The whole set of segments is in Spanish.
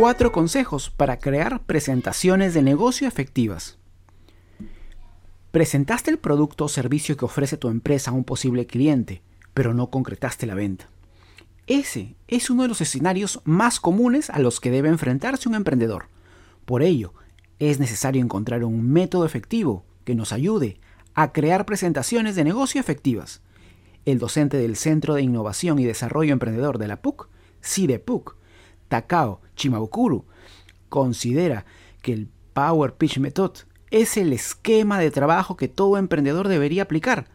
cuatro consejos para crear presentaciones de negocio efectivas. Presentaste el producto o servicio que ofrece tu empresa a un posible cliente, pero no concretaste la venta. Ese es uno de los escenarios más comunes a los que debe enfrentarse un emprendedor. Por ello, es necesario encontrar un método efectivo que nos ayude a crear presentaciones de negocio efectivas. El docente del Centro de Innovación y Desarrollo Emprendedor de la PUC, CIDEPUC, Takao Chimabukuro, considera que el Power Pitch Method es el esquema de trabajo que todo emprendedor debería aplicar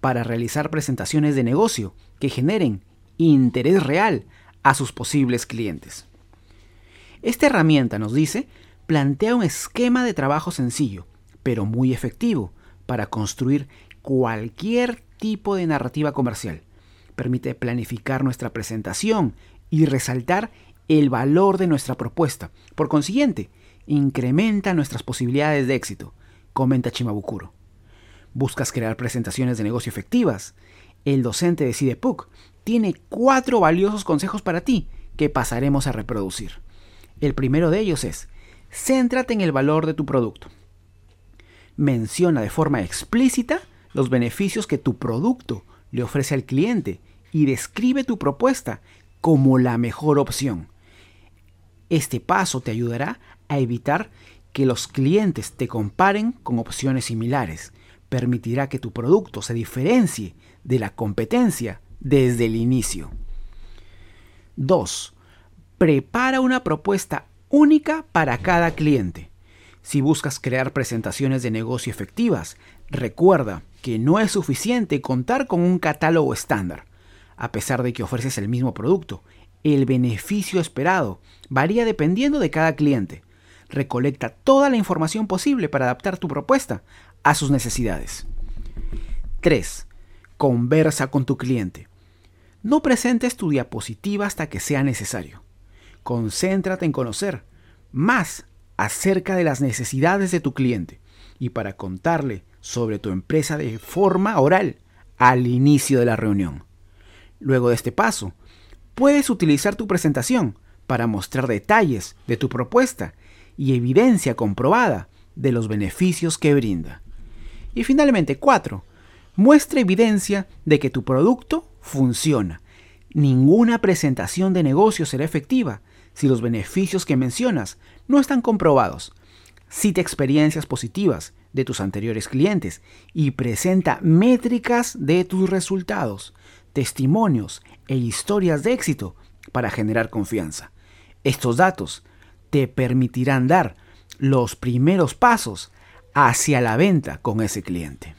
para realizar presentaciones de negocio que generen interés real a sus posibles clientes. Esta herramienta, nos dice, plantea un esquema de trabajo sencillo, pero muy efectivo, para construir cualquier tipo de narrativa comercial. Permite planificar nuestra presentación y resaltar el valor de nuestra propuesta. Por consiguiente, incrementa nuestras posibilidades de éxito, comenta Chimabukuro. ¿Buscas crear presentaciones de negocio efectivas? El docente de CIDEPUC tiene cuatro valiosos consejos para ti que pasaremos a reproducir. El primero de ellos es, céntrate en el valor de tu producto. Menciona de forma explícita los beneficios que tu producto le ofrece al cliente y describe tu propuesta como la mejor opción. Este paso te ayudará a evitar que los clientes te comparen con opciones similares. Permitirá que tu producto se diferencie de la competencia desde el inicio. 2. Prepara una propuesta única para cada cliente. Si buscas crear presentaciones de negocio efectivas, recuerda que no es suficiente contar con un catálogo estándar. A pesar de que ofreces el mismo producto, el beneficio esperado varía dependiendo de cada cliente. Recolecta toda la información posible para adaptar tu propuesta a sus necesidades. 3. Conversa con tu cliente. No presentes tu diapositiva hasta que sea necesario. Concéntrate en conocer más acerca de las necesidades de tu cliente y para contarle sobre tu empresa de forma oral al inicio de la reunión. Luego de este paso, puedes utilizar tu presentación para mostrar detalles de tu propuesta y evidencia comprobada de los beneficios que brinda. Y finalmente, 4. Muestra evidencia de que tu producto funciona. Ninguna presentación de negocio será efectiva si los beneficios que mencionas no están comprobados. Cita experiencias positivas de tus anteriores clientes y presenta métricas de tus resultados, testimonios e historias de éxito para generar confianza. Estos datos te permitirán dar los primeros pasos hacia la venta con ese cliente.